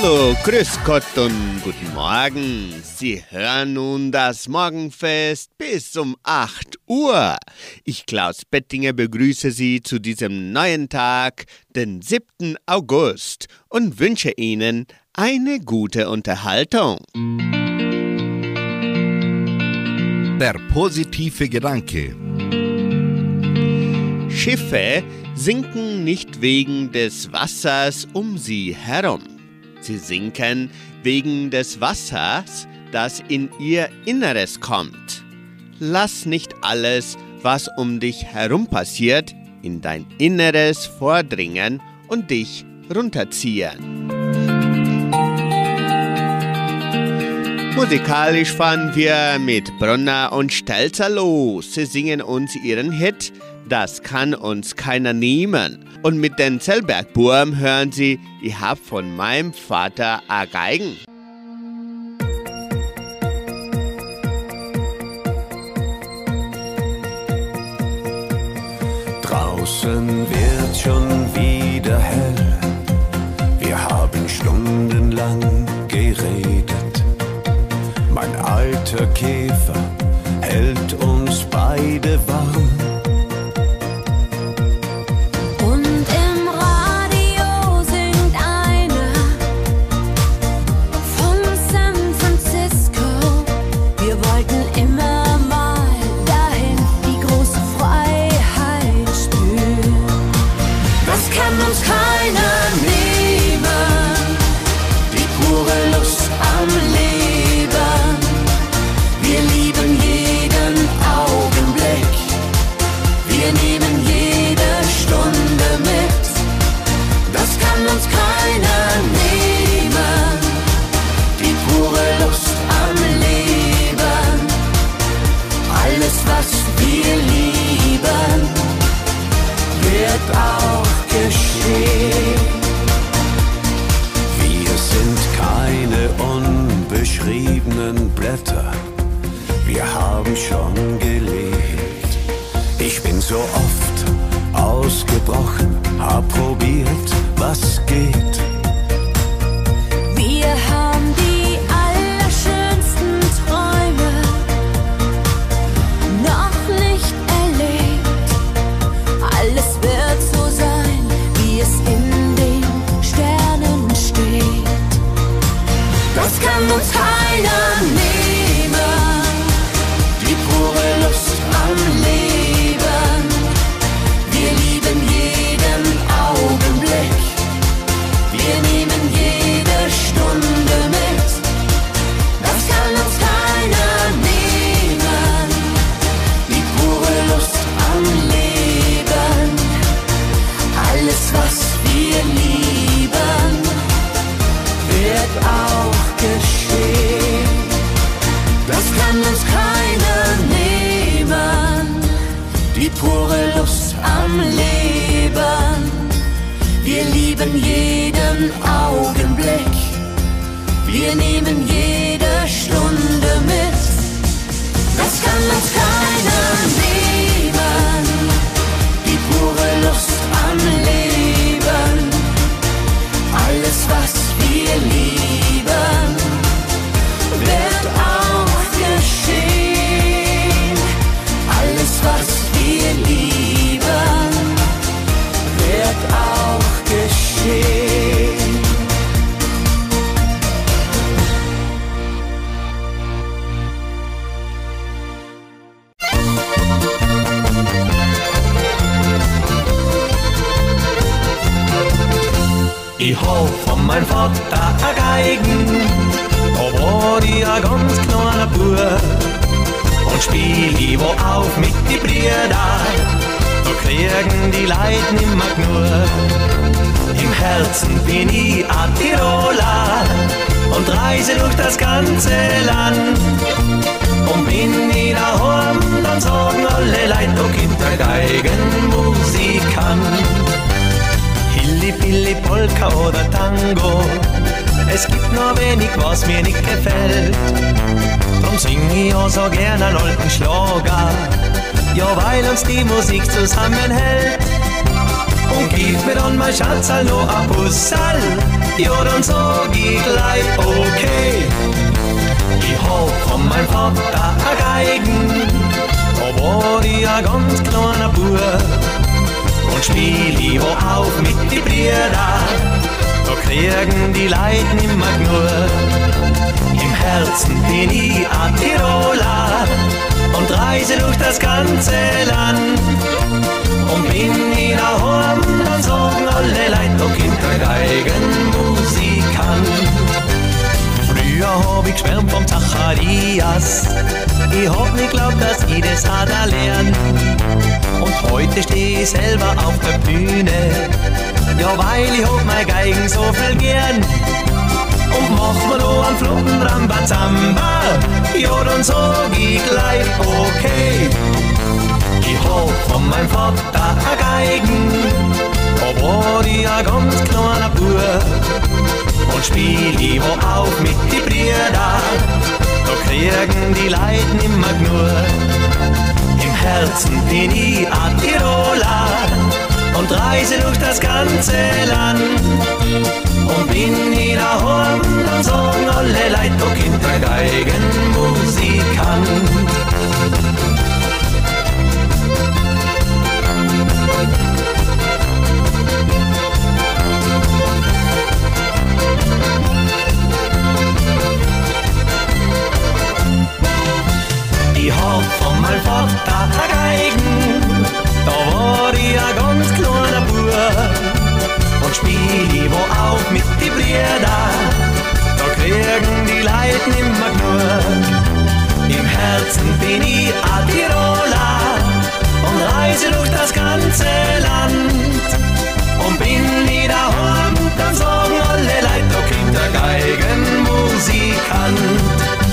Hallo, grüß Gott und guten Morgen. Sie hören nun das Morgenfest bis um 8 Uhr. Ich, Klaus Bettinger, begrüße Sie zu diesem neuen Tag, den 7. August, und wünsche Ihnen eine gute Unterhaltung. Der positive Gedanke. Schiffe sinken nicht wegen des Wassers um sie herum. Sie sinken wegen des Wassers, das in ihr Inneres kommt. Lass nicht alles, was um dich herum passiert, in dein Inneres vordringen und dich runterziehen. Musikalisch fahren wir mit Brunner und Stelzer los. Sie singen uns ihren Hit Das kann uns keiner nehmen. Und mit den Zellbergburm hören Sie, ich hab von meinem Vater a Geigen. Draußen wird schon wieder hell. Wir haben stundenlang geredet. Mein alter Käfer hält uns beide warm. leben jeden Augenblick. Wir nehmen jede Stunde mit. Das kann uns keiner nehmen. Die pure Lust am Leben. Alles, was wir lieben. ein Vater a Geigen, da war ich a ganz kleiner Bub. Und spiel ich wo auf mit die Brüder, da kriegen die Leid nimmer genug. Im Herzen bin ich a Tiroler und reise durch das ganze Land. Und bin ich daheim, dann sagen alle Leute, da kommt der kann. Polka oder Tango es gibt nur wenig, was mir nicht gefällt. Drum sing ich auch so gern einen alten Schlager, ja, weil uns die Musik zusammenhält. Und gib mir dann mein Schatzal noch ein Bussal, ja, dann sag ich gleich okay. Ich hab von meinem Vater ein Geigen, war ich ein ganz kleiner Bub. Und spiel ich wo auf mit die Brüder, da kriegen die Leute nimmer genug. Im Herzen bin ich ein Tiroler und reise durch das ganze Land. Und bin ich daheim, dann sagen alle Leute, da kommt ein Geigenmusikant. Früher hab ich geschwärmt vom Zacharias, ich hab nicht glaubt, dass ich das hat erlernt. Und heute steh ich selber auf der Bühne, ja weil ich hab mein Geigen so viel gern. Und mach mir noch einen flotten Rambazamba, ja dann sag ich gleich okay. Ich hab von meinem Vater ein Geigen, war ich ein ganz kleiner Bub. Und spiel ich wo auf mit die Brüder, da kriegen die Leute nimmer genug. Im Herzen bin ich ein Tiroler und reise durch das ganze Land. Und bin ich daheim, dann sagen alle Leute, da kommt ein Geigenmusikant. Ich hab von meinem Vater ein Geigen, da war ich ein ganz kleiner Bub. Und spiel ich wo auf mit die Brüder, da kriegen die Leute nimmer genug. Im Herzen bin ich ein Tiroler und reise durch das ganze Land. Und bin ich daheim, dann sagen alle Leute, da kommt der Geigenmusikant.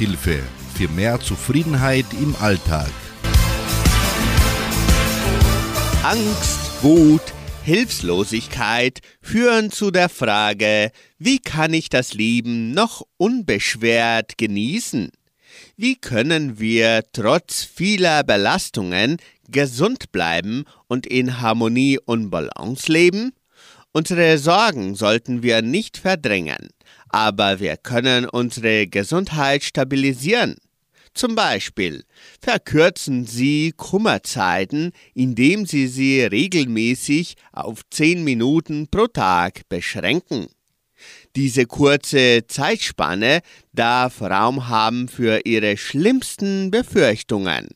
Lebenshilfe für mehr Zufriedenheit im Alltag. Angst, Wut, Hilflosigkeit führen zu der Frage, wie kann ich das Leben noch unbeschwert genießen? Wie können wir trotz vieler Belastungen gesund bleiben und in Harmonie und Balance leben? Unsere Sorgen sollten wir nicht verdrängen, aber wir können unsere Gesundheit stabilisieren. Zum Beispiel verkürzen Sie Kummerzeiten, indem Sie sie regelmäßig auf 10 Minuten pro Tag beschränken. Diese kurze Zeitspanne darf Raum haben für Ihre schlimmsten Befürchtungen.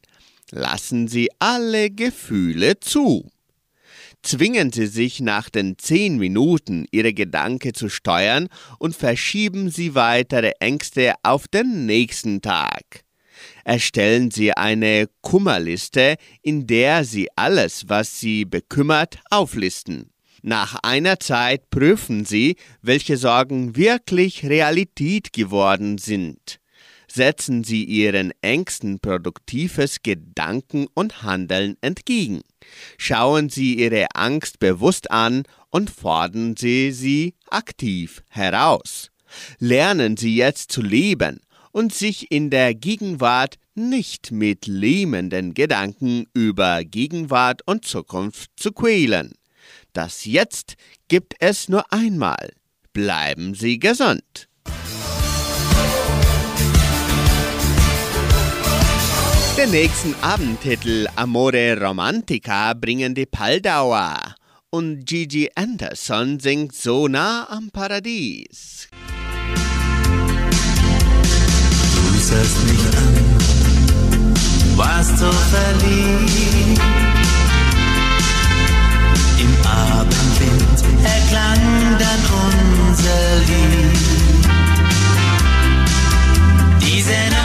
Lassen Sie alle Gefühle zu. Zwingen Sie sich nach den zehn Minuten Ihre Gedanken zu steuern und verschieben Sie weitere Ängste auf den nächsten Tag. Erstellen Sie eine Kummerliste, in der Sie alles, was Sie bekümmert, auflisten. Nach einer Zeit prüfen Sie, welche Sorgen wirklich Realität geworden sind. Setzen Sie Ihren Ängsten produktives Gedanken und Handeln entgegen. Schauen Sie Ihre Angst bewusst an und fordern Sie sie aktiv heraus. Lernen Sie jetzt zu leben und sich in der Gegenwart nicht mit lähmenden Gedanken über Gegenwart und Zukunft zu quälen. Das Jetzt gibt es nur einmal. Bleiben Sie gesund. Den nächsten Abendtitel Amore Romantica bringen die Paldauer und Gigi Anderson singt so nah am Paradies. Du sahst mich an, warst so verliebt. Im Abendwind erklang dann unser Lied. Diese Nacht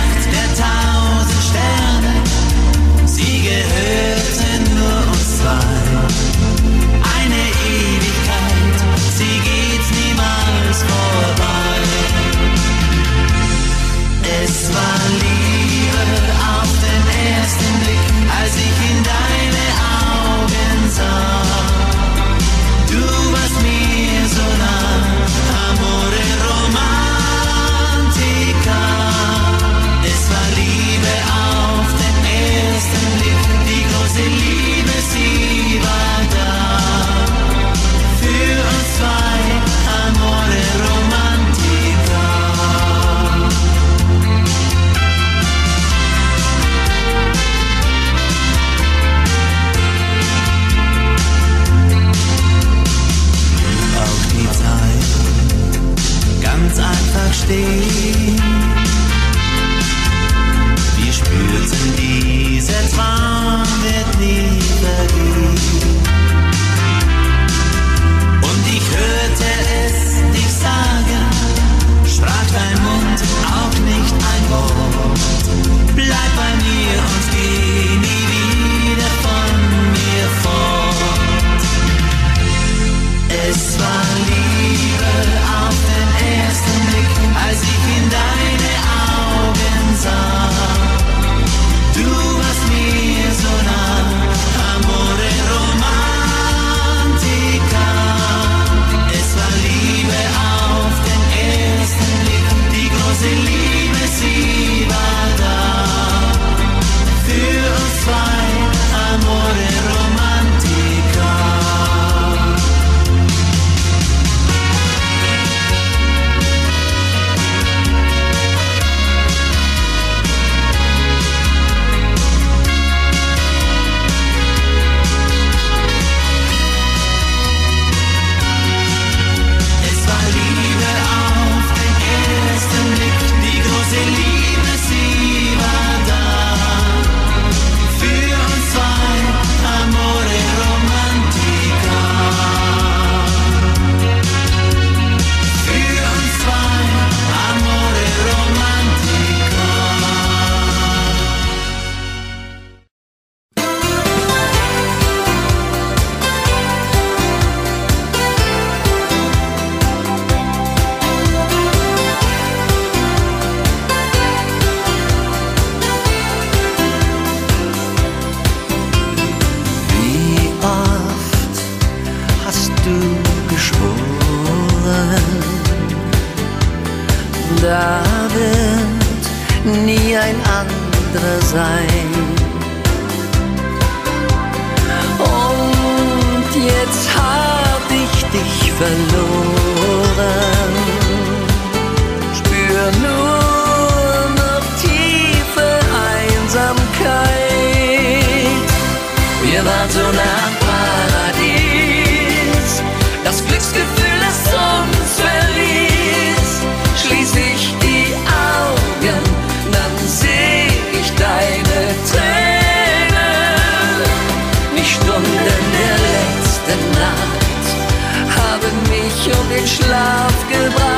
um den Schlaf gebracht.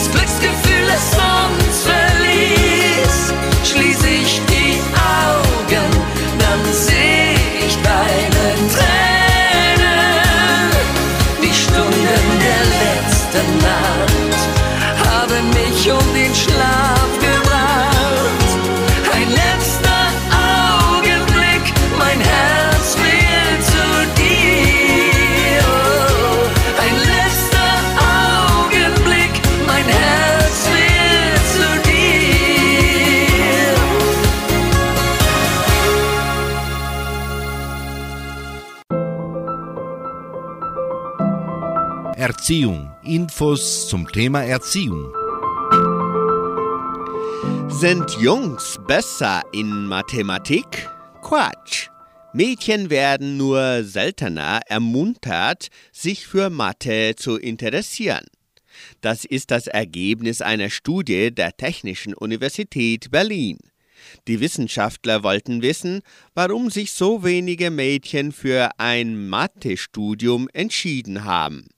Das Glücksgefühl, Erziehung. Infos zum Thema Erziehung. Sind Jungs besser in Mathematik? Quatsch. Mädchen werden nur seltener ermuntert, sich für Mathe zu interessieren. Das ist das Ergebnis einer Studie der Technischen Universität Berlin. Die Wissenschaftler wollten wissen, warum sich so wenige Mädchen für ein Mathestudium entschieden haben.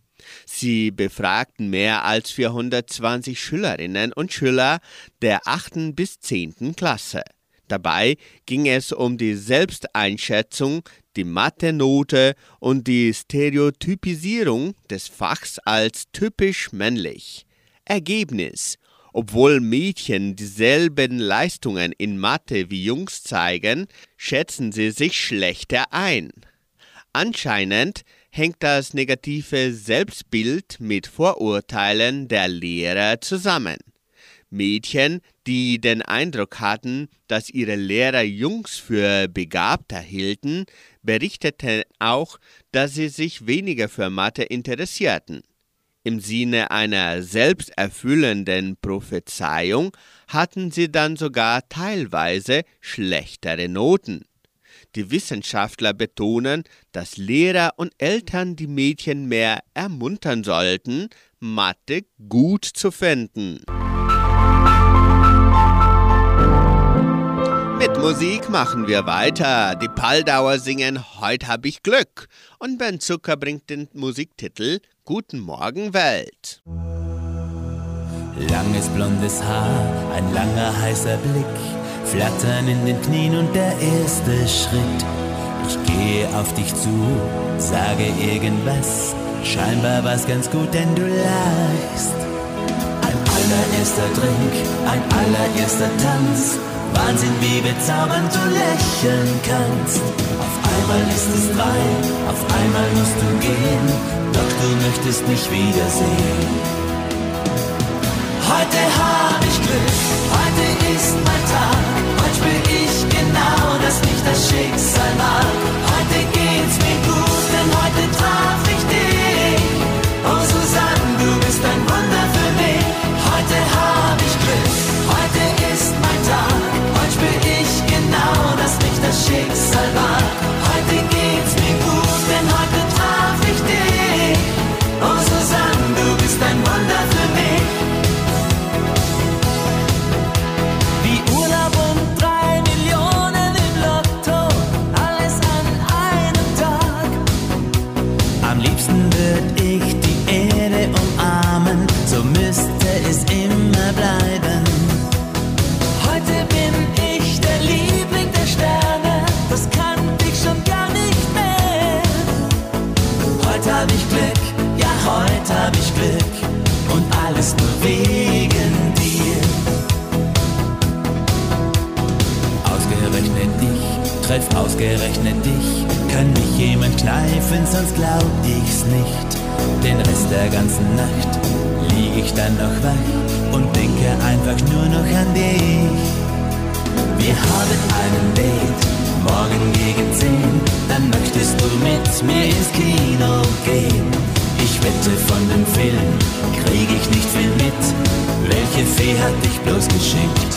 Sie befragten mehr als 420 Schülerinnen und Schüler der 8. bis 10. Klasse. Dabei ging es um die Selbsteinschätzung, die Mathe-Note und die Stereotypisierung des Fachs als typisch männlich. Ergebnis obwohl Mädchen dieselben Leistungen in Mathe wie Jungs zeigen, schätzen sie sich schlechter ein. Anscheinend hängt das negative Selbstbild mit Vorurteilen der Lehrer zusammen. Mädchen, die den Eindruck hatten, dass ihre Lehrer Jungs für begabter hielten, berichteten auch, dass sie sich weniger für Mathe interessierten. Im Sinne einer selbsterfüllenden Prophezeiung hatten sie dann sogar teilweise schlechtere Noten. Die Wissenschaftler betonen, dass Lehrer und Eltern die Mädchen mehr ermuntern sollten, Mathe gut zu finden. Mit Musik machen wir weiter. Die Paldauer singen Heute hab ich Glück. Und Ben Zucker bringt den Musiktitel Guten Morgen Welt. Langes blondes Haar, ein langer heißer Blick, Flattern in den Knien und der erste Schritt. Ich gehe auf dich zu, sage irgendwas, scheinbar war's ganz gut, denn du lachst. Ein allererster Drink, ein allererster Tanz, Wahnsinn, wie bezaubernd du lächeln kannst. Auf einmal ist es drei, auf einmal musst du gehen, doch du möchtest mich wiedersehen. Heute hab ich Glück, heute ist mein Tag, heute spür genau, dass mich das Schicksal mag. Heute treff ausgerechnet dich. Kann mich jemand kneifen, sonst glaub ich's nicht. Den Rest der ganzen Nacht lieg ich dann noch wach und denke einfach nur noch an dich. Wir haben einen Date, morgen gegen zehn. Dann möchtest du mit mir ins Kino gehen. Ich wette von dem Film krieg ich nicht viel mit. Welche Fee hat dich bloß geschickt?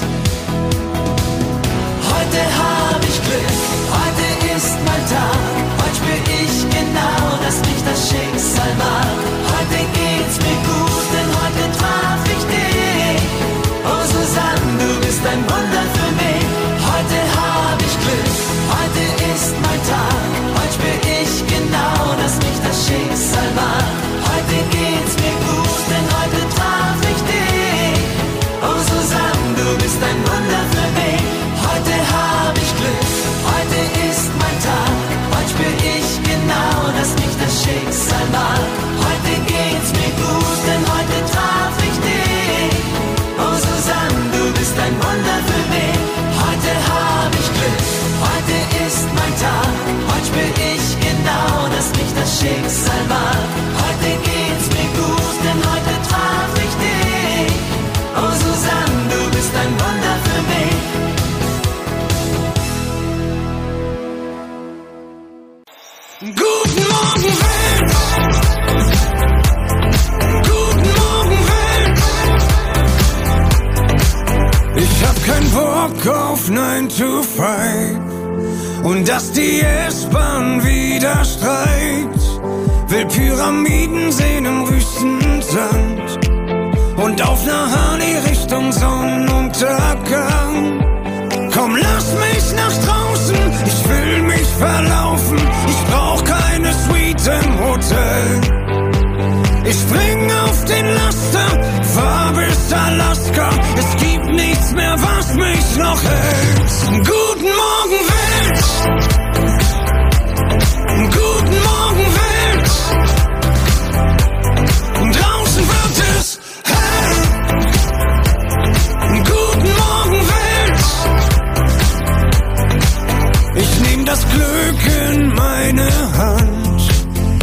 Schicksal auf 9 to 5 und dass die S-Bahn wieder streikt. Will Pyramiden sehen im Wüstensand und auf Harley Richtung Sonnenuntergang. Komm, lass mich nach draußen, ich will mich verlaufen. Ich brauch keine Suite im Hotel. Ich spring auf den Laster, fahr bis Alaska. Es gibt nichts mehr, was mich noch hält. Guten Morgen, Welt! Guten Morgen, Welt! Draußen wird es hell. Guten Morgen, Welt! Ich nehm das Glück in meine Hand,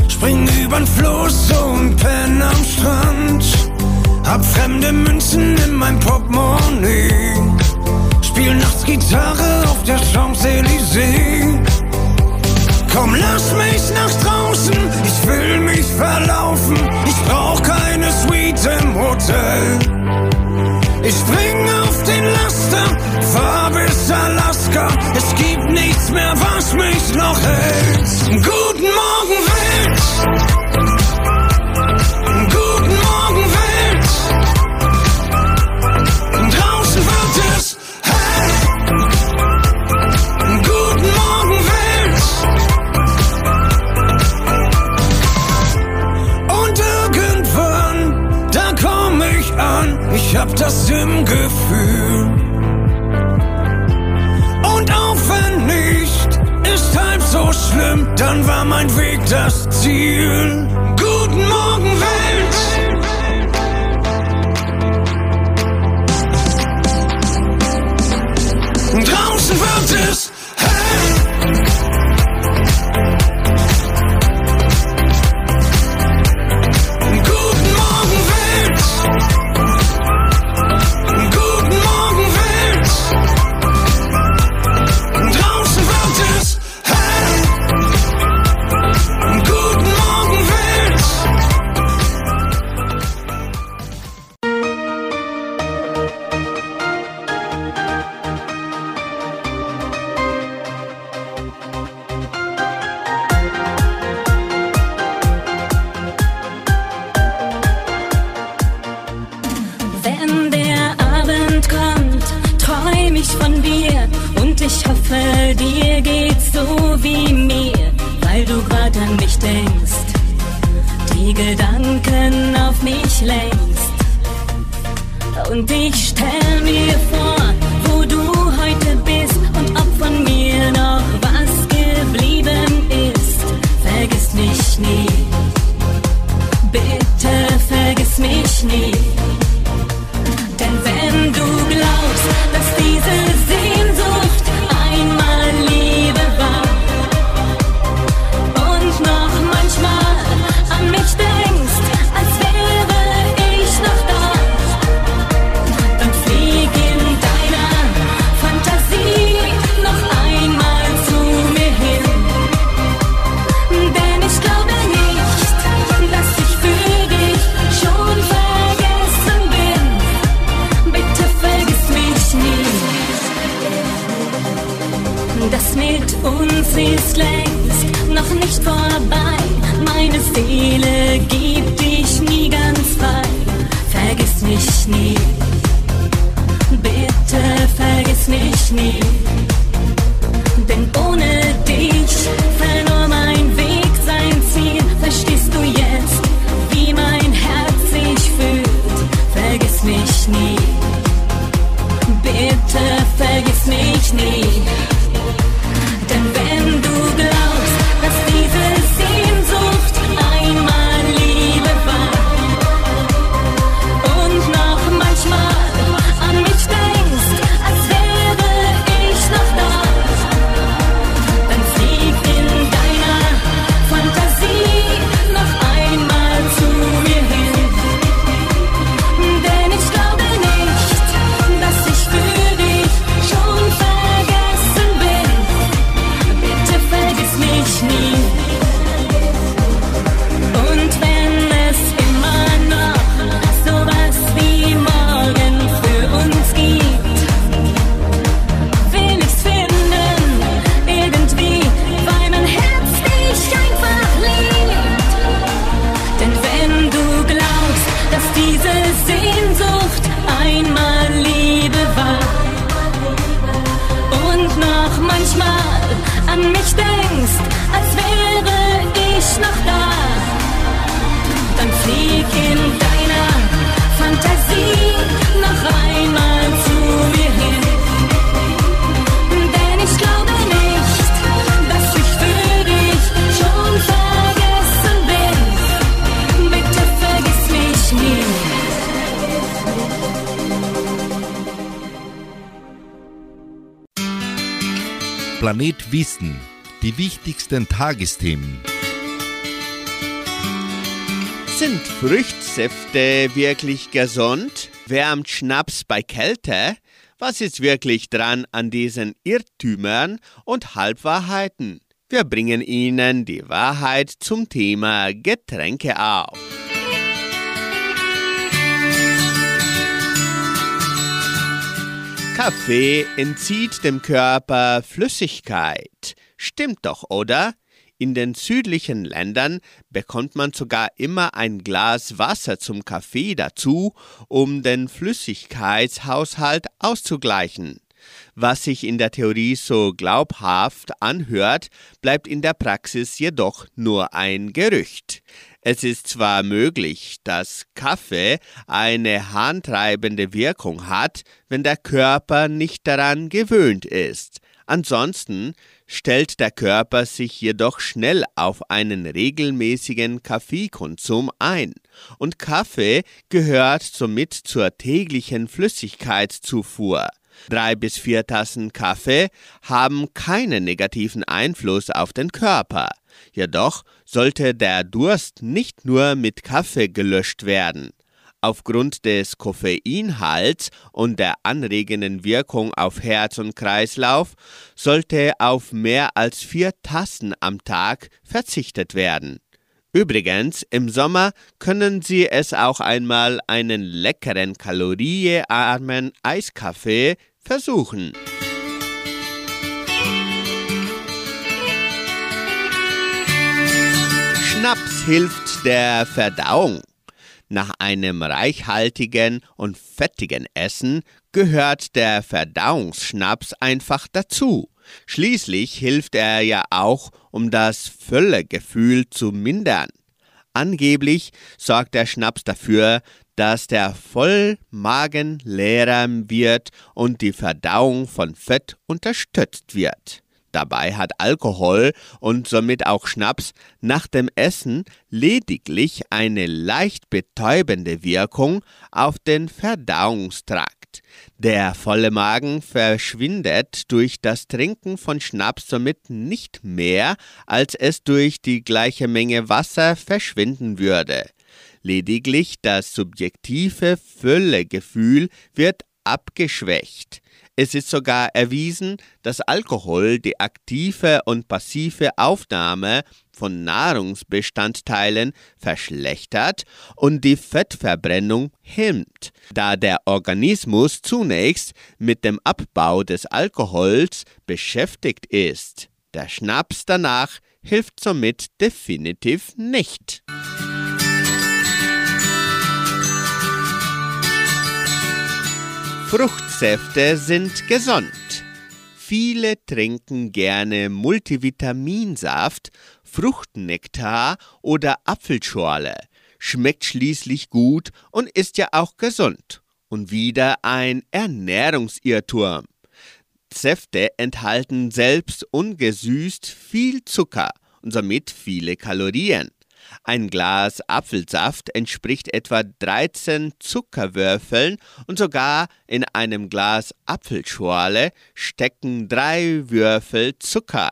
spring übern Fluss und penn am Strand. Hab fremde Münzen in mein Portemonnaie, spiel nachts Gitarre auf der Champs-Élysées. Komm, lass mich nach draußen, ich will mich verlaufen. Ich brauch keine Suite im Hotel. Ich spring auf den Laster, fahr bis Alaska. Es gibt nichts mehr, was mich noch hält. Guten Morgen, Welt! Ich hab das im Gefühl. Und auch wenn nicht, ist halb so schlimm, dann war mein Weg das Ziel. Guten Morgen, Welt! Wie mein Herz sich fühlt? Vergiss mich nie. Bitte vergiss mich nie. Wichtigsten Tagesthemen. Sind Früchtsäfte wirklich gesund? Wärmt Schnaps bei Kälte? Was ist wirklich dran an diesen Irrtümern und Halbwahrheiten? Wir bringen Ihnen die Wahrheit zum Thema Getränke auf. Kaffee entzieht dem Körper Flüssigkeit. Stimmt doch, oder? In den südlichen Ländern bekommt man sogar immer ein Glas Wasser zum Kaffee dazu, um den Flüssigkeitshaushalt auszugleichen. Was sich in der Theorie so glaubhaft anhört, bleibt in der Praxis jedoch nur ein Gerücht. Es ist zwar möglich, dass Kaffee eine harntreibende Wirkung hat, wenn der Körper nicht daran gewöhnt ist. Ansonsten stellt der Körper sich jedoch schnell auf einen regelmäßigen Kaffeekonsum ein. Und Kaffee gehört somit zur täglichen Flüssigkeitszufuhr. Drei bis vier Tassen Kaffee haben keinen negativen Einfluss auf den Körper. Jedoch sollte der Durst nicht nur mit Kaffee gelöscht werden. Aufgrund des Koffeinhalts und der anregenden Wirkung auf Herz und Kreislauf sollte auf mehr als vier Tassen am Tag verzichtet werden. Übrigens, im Sommer können Sie es auch einmal einen leckeren, kaloriearmen Eiskaffee versuchen. Schnaps hilft der Verdauung. Nach einem reichhaltigen und fettigen Essen gehört der Verdauungsschnaps einfach dazu. Schließlich hilft er ja auch, um das Völlegefühl zu mindern. Angeblich sorgt der Schnaps dafür, dass der Vollmagen leerer wird und die Verdauung von Fett unterstützt wird. Dabei hat Alkohol und somit auch Schnaps nach dem Essen lediglich eine leicht betäubende Wirkung auf den Verdauungstrakt. Der volle Magen verschwindet durch das Trinken von Schnaps somit nicht mehr, als es durch die gleiche Menge Wasser verschwinden würde. Lediglich das subjektive Füllegefühl wird abgeschwächt. Es ist sogar erwiesen, dass Alkohol die aktive und passive Aufnahme von Nahrungsbestandteilen verschlechtert und die Fettverbrennung hemmt, da der Organismus zunächst mit dem Abbau des Alkohols beschäftigt ist. Der Schnaps danach hilft somit definitiv nicht. Fruchtsäfte sind gesund. Viele trinken gerne Multivitaminsaft, Fruchtnektar oder Apfelschorle. Schmeckt schließlich gut und ist ja auch gesund. Und wieder ein Ernährungsirrtum. Säfte enthalten selbst ungesüßt viel Zucker und somit viele Kalorien. Ein Glas Apfelsaft entspricht etwa 13 Zuckerwürfeln und sogar in einem Glas Apfelschorle stecken drei Würfel Zucker.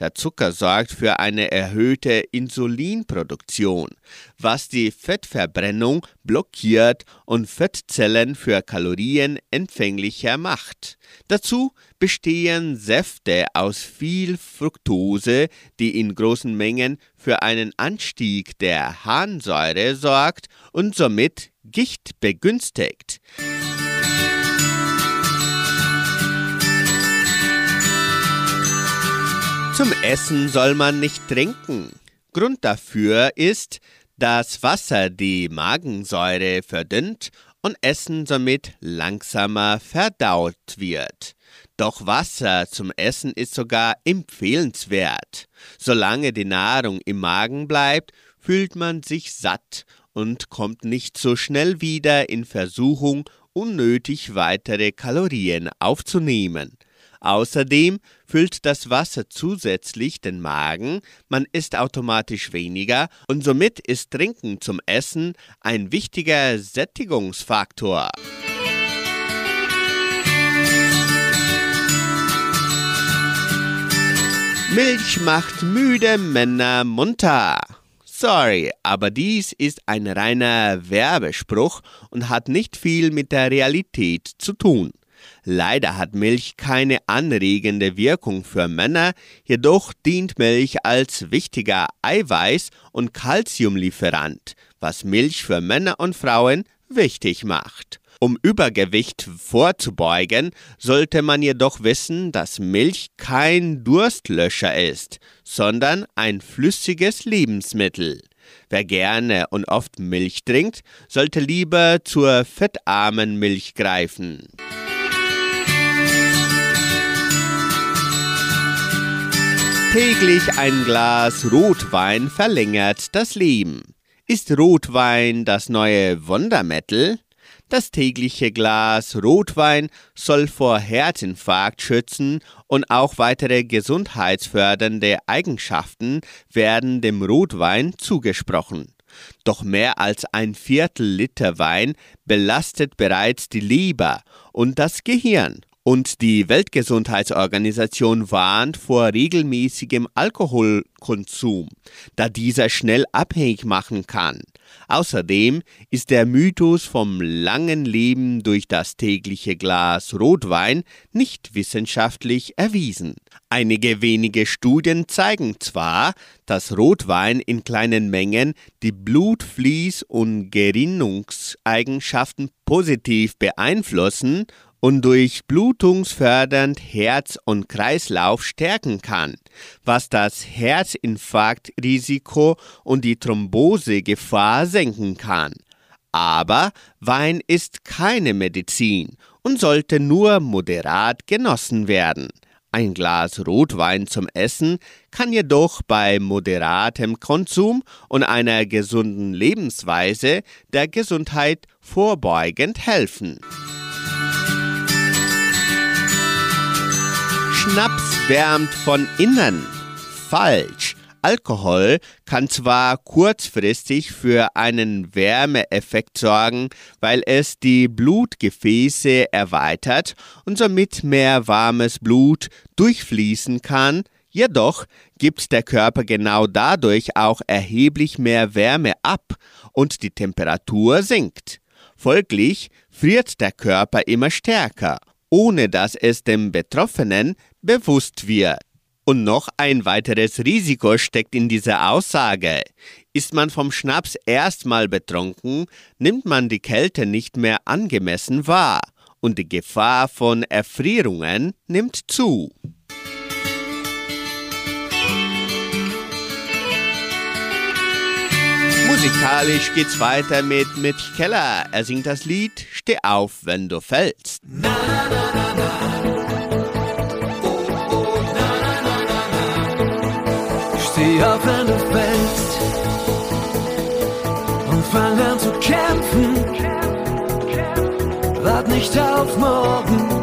Der Zucker sorgt für eine erhöhte Insulinproduktion, was die Fettverbrennung blockiert und Fettzellen für Kalorien empfänglicher macht. Dazu bestehen Säfte aus viel Fructose, die in großen Mengen für einen Anstieg der Harnsäure sorgt und somit Gicht begünstigt. Zum Essen soll man nicht trinken. Grund dafür ist, dass Wasser die Magensäure verdünnt und Essen somit langsamer verdaut wird. Doch Wasser zum Essen ist sogar empfehlenswert. Solange die Nahrung im Magen bleibt, fühlt man sich satt und kommt nicht so schnell wieder in Versuchung, unnötig weitere Kalorien aufzunehmen. Außerdem füllt das Wasser zusätzlich den Magen, man isst automatisch weniger und somit ist Trinken zum Essen ein wichtiger Sättigungsfaktor. Milch macht müde Männer munter. Sorry, aber dies ist ein reiner Werbespruch und hat nicht viel mit der Realität zu tun. Leider hat Milch keine anregende Wirkung für Männer, jedoch dient Milch als wichtiger Eiweiß- und Kalziumlieferant, was Milch für Männer und Frauen wichtig macht. Um Übergewicht vorzubeugen, sollte man jedoch wissen, dass Milch kein Durstlöscher ist, sondern ein flüssiges Lebensmittel. Wer gerne und oft Milch trinkt, sollte lieber zur fettarmen Milch greifen. Täglich ein Glas Rotwein verlängert das Leben. Ist Rotwein das neue Wundermittel? Das tägliche Glas Rotwein soll vor Herzinfarkt schützen und auch weitere gesundheitsfördernde Eigenschaften werden dem Rotwein zugesprochen. Doch mehr als ein Viertel Liter Wein belastet bereits die Leber und das Gehirn und die Weltgesundheitsorganisation warnt vor regelmäßigem Alkoholkonsum, da dieser schnell abhängig machen kann. Außerdem ist der Mythos vom langen Leben durch das tägliche Glas Rotwein nicht wissenschaftlich erwiesen. Einige wenige Studien zeigen zwar, dass Rotwein in kleinen Mengen die Blutfließ- und Gerinnungseigenschaften positiv beeinflussen und durch blutungsfördernd Herz und Kreislauf stärken kann, was das Herzinfarktrisiko und die Thrombosegefahr senken kann. Aber Wein ist keine Medizin und sollte nur moderat genossen werden. Ein Glas Rotwein zum Essen kann jedoch bei moderatem Konsum und einer gesunden Lebensweise der Gesundheit vorbeugend helfen. Schnaps wärmt von innen. Falsch. Alkohol kann zwar kurzfristig für einen Wärmeeffekt sorgen, weil es die Blutgefäße erweitert und somit mehr warmes Blut durchfließen kann, jedoch gibt der Körper genau dadurch auch erheblich mehr Wärme ab und die Temperatur sinkt. Folglich friert der Körper immer stärker, ohne dass es dem Betroffenen bewusst wird. Und noch ein weiteres Risiko steckt in dieser Aussage. Ist man vom Schnaps erstmal betrunken, nimmt man die Kälte nicht mehr angemessen wahr und die Gefahr von Erfrierungen nimmt zu. Musikalisch geht's weiter mit Mitch Keller. Er singt das Lied Steh auf, wenn du fällst. Na, na, na, an zu kämpfen. Wart nicht auf morgen,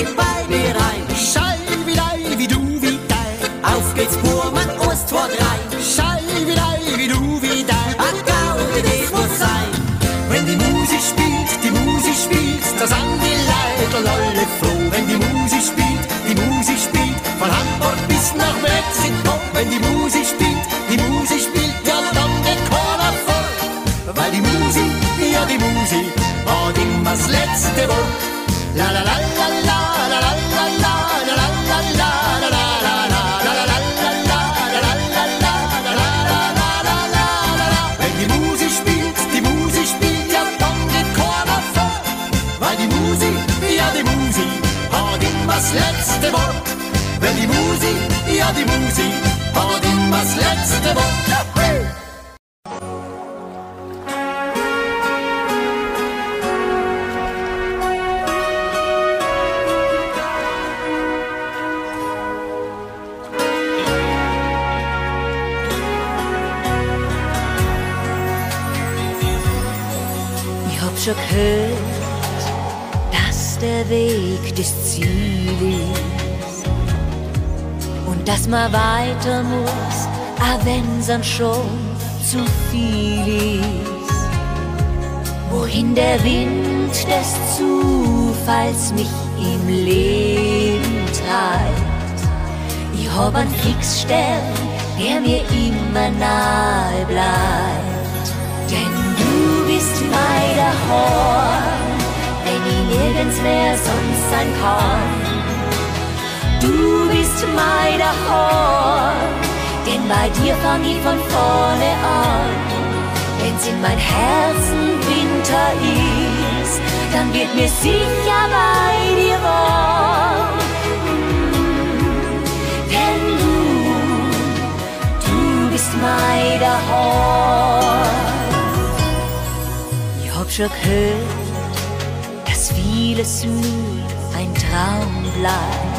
die Beine rein. Schei wie dei, wie du, wie dei. Auf geht's, Burmann, Ost, zwei, drei. Schei wie dei, wie du, wie dei. A Gaudi, das muss sein. Wenn die Musik spielt, die Musik spielt, da sind die Leute alle froh. Wenn die Musik spielt, die Musik spielt, von Hamburg bis nach Mexiko. Wenn die Musik spielt, die Musik spielt, ja dann geht keiner vor. Weil die Musik, ja die Musik, hat immer das letzte Wort. La la la weiter muss, auch wenn's dann schon zu viel ist. Wohin der Wind des Zufalls mich im Leben treibt. Ich hab einen Fixstern, der mir immer nahe bleibt. Denn du bist mein Horn, wenn ich nirgends mehr sonst sein kann. Du bist mein Horn, denn bei dir fang ich von vorne an. Wenn's in mein Herzen Winter ist, dann wird mir sicher bei dir warm. Denn du, du bist mein Horn. Ich hab schon gehört, dass vieles nur ein Traum bleibt.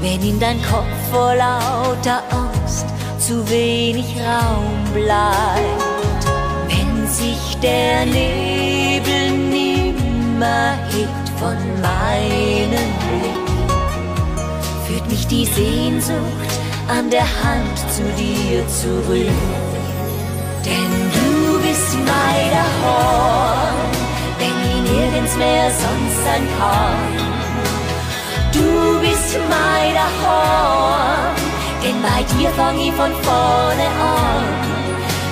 Wenn in dein Kopf vor lauter Angst zu wenig Raum bleibt. Wenn sich der Nebel nimmer hebt von meinem Blick, führt mich die Sehnsucht an der Hand zu dir zurück. Denn du bist mein Horn, wenn ich nirgends mehr sonst sein kann. Du bist mein Horn, denn bei dir fang ich von vorne an.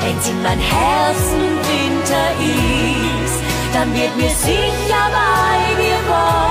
Wenn's in mein Herzen Winter ist, dann wird mir sicher bei dir warm.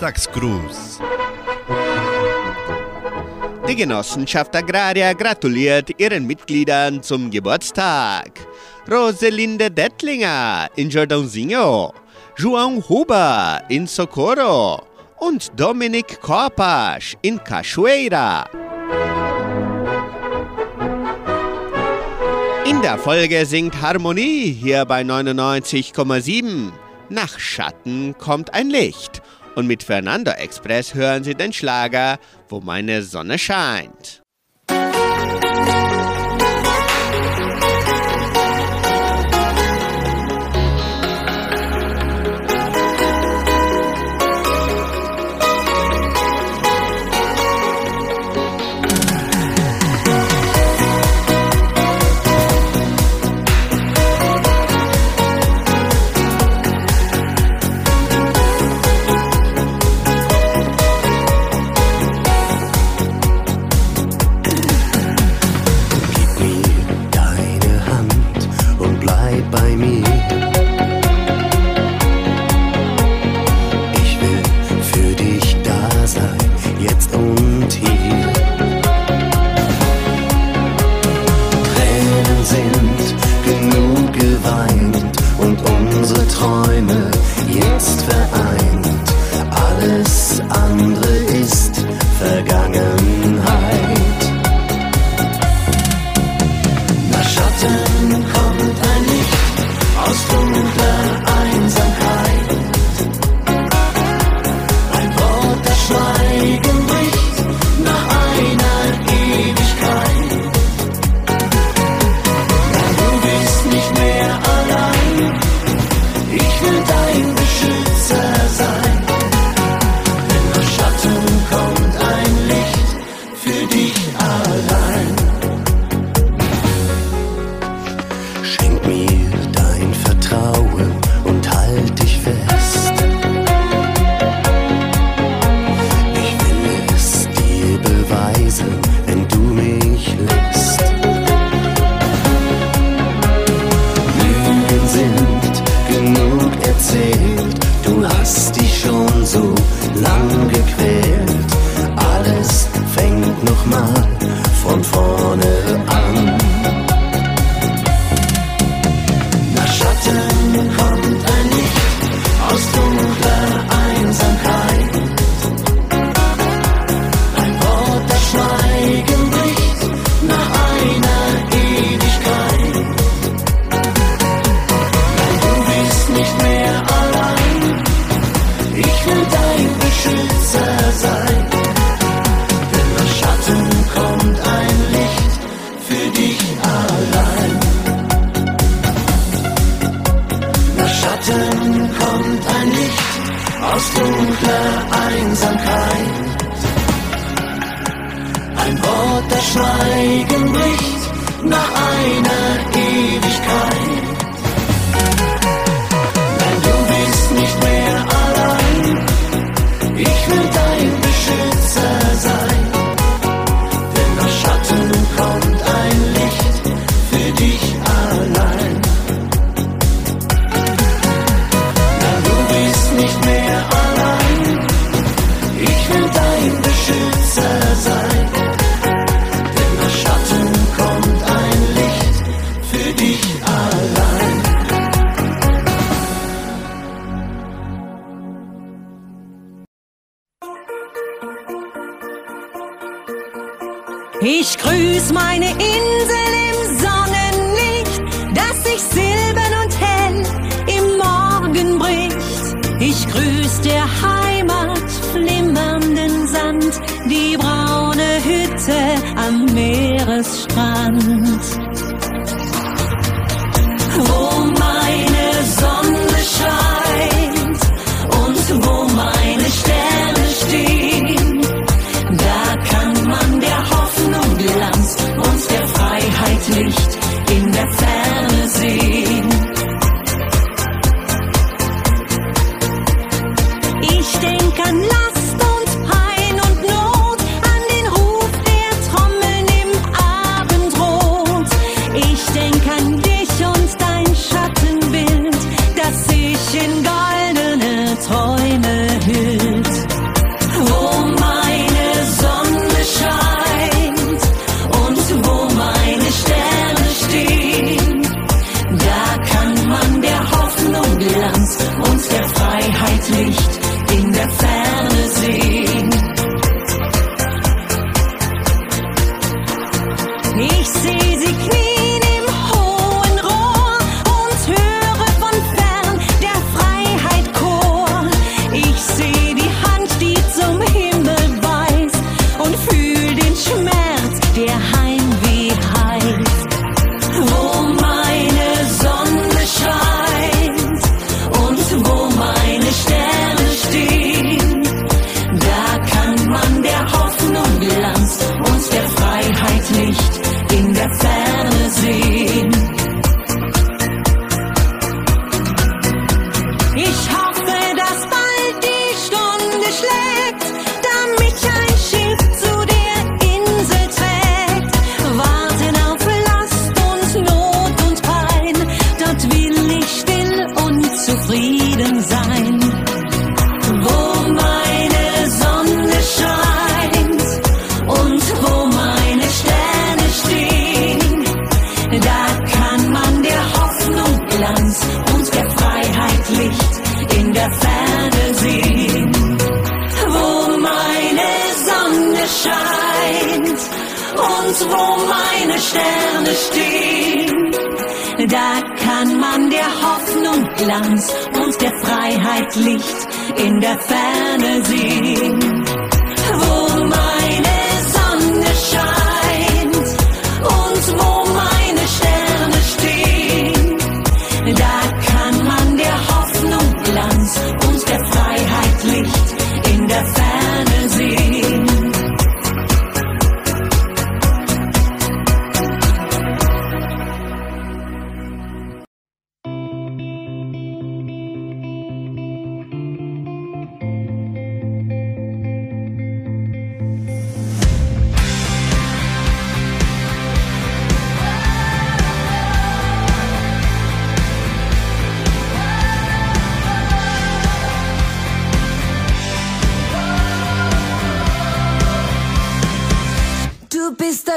Samstagsgruß. Die Genossenschaft Agraria gratuliert ihren Mitgliedern zum Geburtstag. Roselinde Dettlinger in Jordãozinho, João Huber in Socorro und Dominik Korpasch in Cachoeira. In der Folge singt Harmonie hier bei 99,7. Nach Schatten kommt ein Licht und mit Fernando Express hören Sie den Schlager Wo meine Sonne scheint. see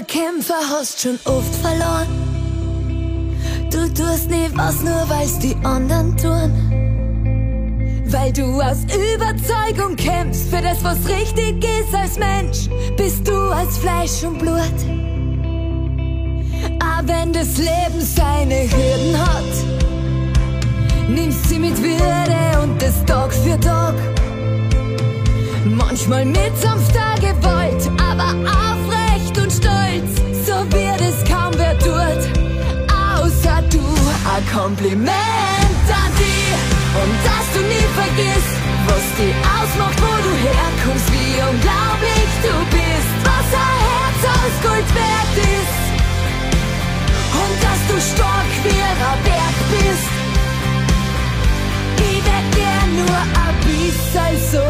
Kämpfer, hast schon oft verloren. Du tust nie was, nur weil's die anderen tun. Weil du aus Überzeugung kämpfst für das, was richtig ist als Mensch, bist du als Fleisch und Blut. Aber wenn das Leben seine Hürden hat, nimmst sie mit Würde und das Tag für Tag. Manchmal mit sanfter Gewalt, aber aufrecht und stolz, so wird es kaum wer tut, außer du. Ein Kompliment an dich und dass du nie vergisst, was dich ausmacht, wo du herkommst, wie unglaublich du bist, was ein Herz aus Gold wert ist und dass du stark wie ein Berg bist. Ich wär gern nur ein bisschen so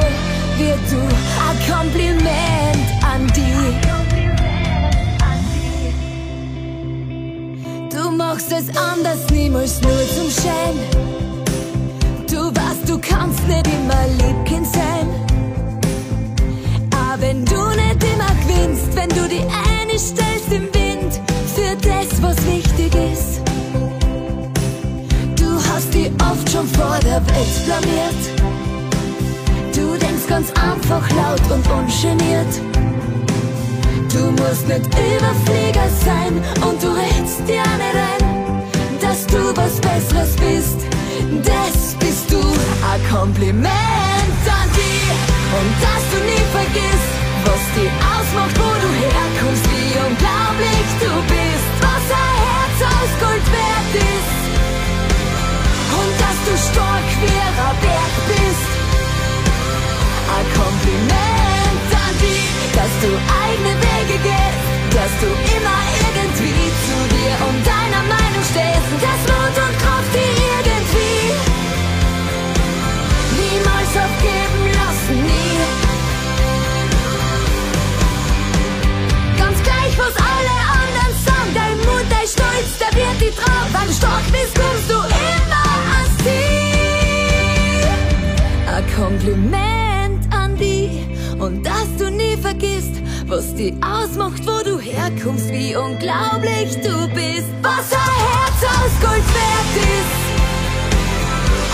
wie du. Ein Kompliment an die. Machst es anders, niemals nur zum Schein. Du weißt, du kannst nicht immer Liebkind sein. Aber wenn du nicht immer gewinnst, wenn du die eine stellst im Wind für das, was wichtig ist. Du hast die oft schon vor der Welt blamiert. Du denkst ganz einfach laut und ungeniert. Du musst nicht Überflieger sein und du redst dir nicht ein, dass du was Besseres bist. Das bist du. Ein Kompliment an dich und dass du nie vergisst, was dich ausmacht, wo du herkommst, wie unglaublich du bist, was ein Herz aus Gold wert ist und dass du stark wie ein Berg bist. Ein Kompliment an dich, dass du du immer irgendwie zu dir und deiner Meinung stehst, dass Mut und Kraft dir irgendwie niemals aufgeben lassen, nie. Ganz gleich, was alle anderen sagen, dein Mut, dein Stolz, der wird die Traum, weil du bist, kommst du immer ans Ziel. Ein Kompliment an die und dass du nie vergisst, was die ausmacht, wo herkommst, wie unglaublich du bist, was ein Herz aus Gold wert ist.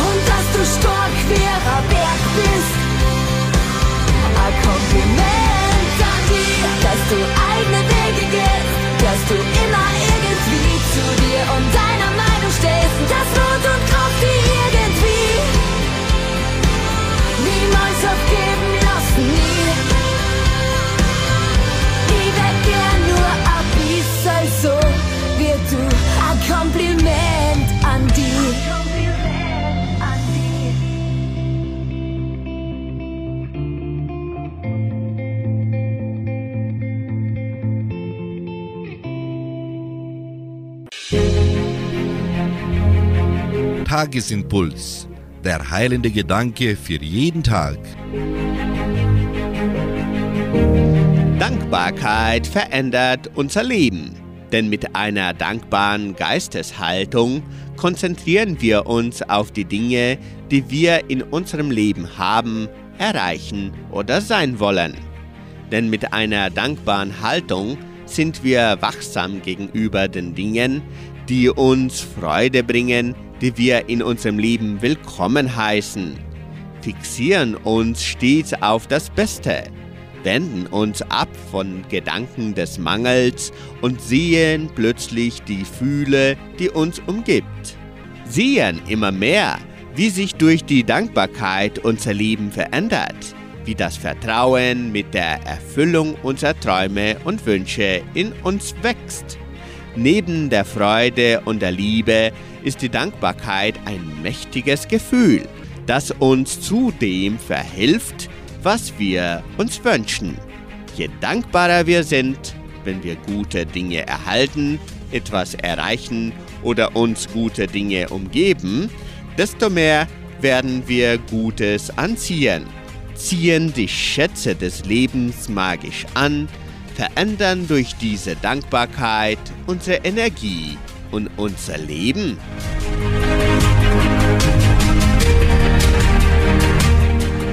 Und dass du stark wie ein Berg bist. Ein Kompliment an die, dass du eigene Wege gehst, dass du immer irgendwie zu dir und deiner Meinung stehst, dass Mut und Kraft dir irgendwie niemals aufgeben Tagesimpuls. Der heilende Gedanke für jeden Tag. Dankbarkeit verändert unser Leben. Denn mit einer dankbaren Geisteshaltung konzentrieren wir uns auf die Dinge, die wir in unserem Leben haben, erreichen oder sein wollen. Denn mit einer dankbaren Haltung sind wir wachsam gegenüber den Dingen, die uns Freude bringen, die wir in unserem Leben willkommen heißen, fixieren uns stets auf das Beste, wenden uns ab von Gedanken des Mangels und sehen plötzlich die Fühle, die uns umgibt. Sehen immer mehr, wie sich durch die Dankbarkeit unser Leben verändert, wie das Vertrauen mit der Erfüllung unserer Träume und Wünsche in uns wächst. Neben der Freude und der Liebe ist die Dankbarkeit ein mächtiges Gefühl, das uns zu dem verhilft, was wir uns wünschen. Je dankbarer wir sind, wenn wir gute Dinge erhalten, etwas erreichen oder uns gute Dinge umgeben, desto mehr werden wir Gutes anziehen, ziehen die Schätze des Lebens magisch an, verändern durch diese Dankbarkeit unsere Energie und unser Leben.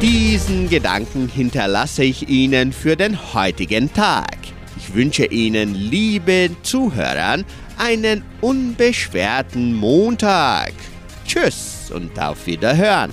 Diesen Gedanken hinterlasse ich Ihnen für den heutigen Tag. Ich wünsche Ihnen, liebe Zuhörern, einen unbeschwerten Montag. Tschüss und auf Wiederhören.